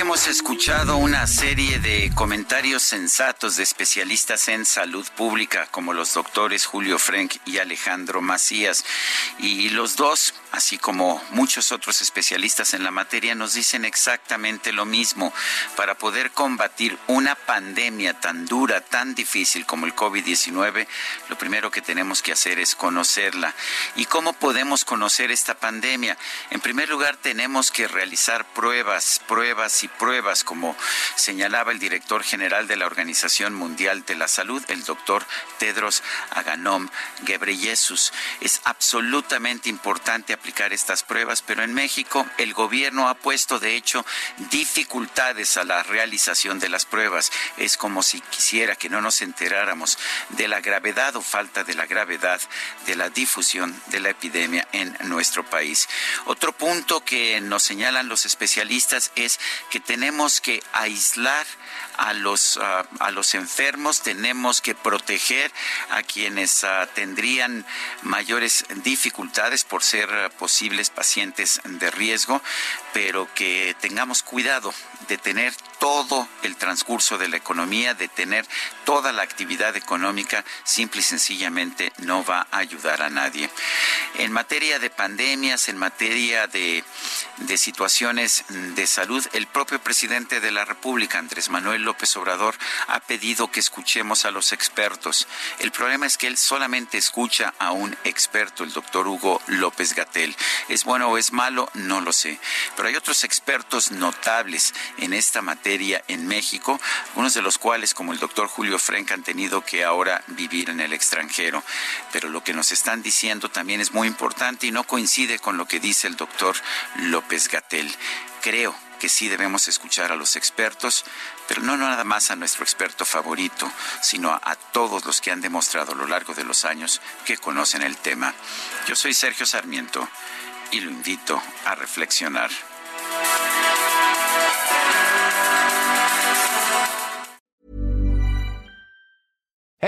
Hemos escuchado una serie de comentarios sensatos de especialistas en salud pública, como los doctores Julio Frank y Alejandro Macías. Y los dos, así como muchos otros especialistas en la materia, nos dicen exactamente lo mismo. Para poder combatir una pandemia tan dura, tan difícil como el COVID-19, lo primero que tenemos que hacer es conocerla. ¿Y cómo podemos conocer esta pandemia? En primer lugar, tenemos que realizar pruebas, pruebas y pruebas, como señalaba el director general de la Organización Mundial de la Salud, el doctor Tedros Adhanom Ghebreyesus. Es absolutamente importante aplicar estas pruebas, pero en México el gobierno ha puesto, de hecho, dificultades a la realización de las pruebas. Es como si quisiera que no nos enteráramos de la gravedad o falta de la gravedad de la difusión de la epidemia en nuestro país. Otro punto que nos señalan los especialistas es que tenemos que aislar a los, uh, a los enfermos, tenemos que proteger a quienes uh, tendrían mayores dificultades por ser uh, posibles pacientes de riesgo, pero que tengamos cuidado de tener todo el transcurso de la economía, de tener toda la actividad económica, simple y sencillamente no va a ayudar a nadie. En materia de pandemias, en materia de, de situaciones de salud, el propio presidente de la República, Andrés Manuel López Obrador, ha pedido que escuchemos a los expertos. El problema es que él solamente escucha a un experto, el doctor Hugo López Gatel. ¿Es bueno o es malo? No lo sé. Pero hay otros expertos notables en esta materia en México, algunos de los cuales, como el doctor Julio Frank, han tenido que ahora vivir en el extranjero. Pero lo que nos están diciendo también es muy importante y no coincide con lo que dice el doctor López Gatel. Creo que sí debemos escuchar a los expertos, pero no nada más a nuestro experto favorito, sino a, todos los que han demostrado a lo largo de los años que conocen el tema. Yo soy Sergio Sarmiento y lo invito a reflexionar.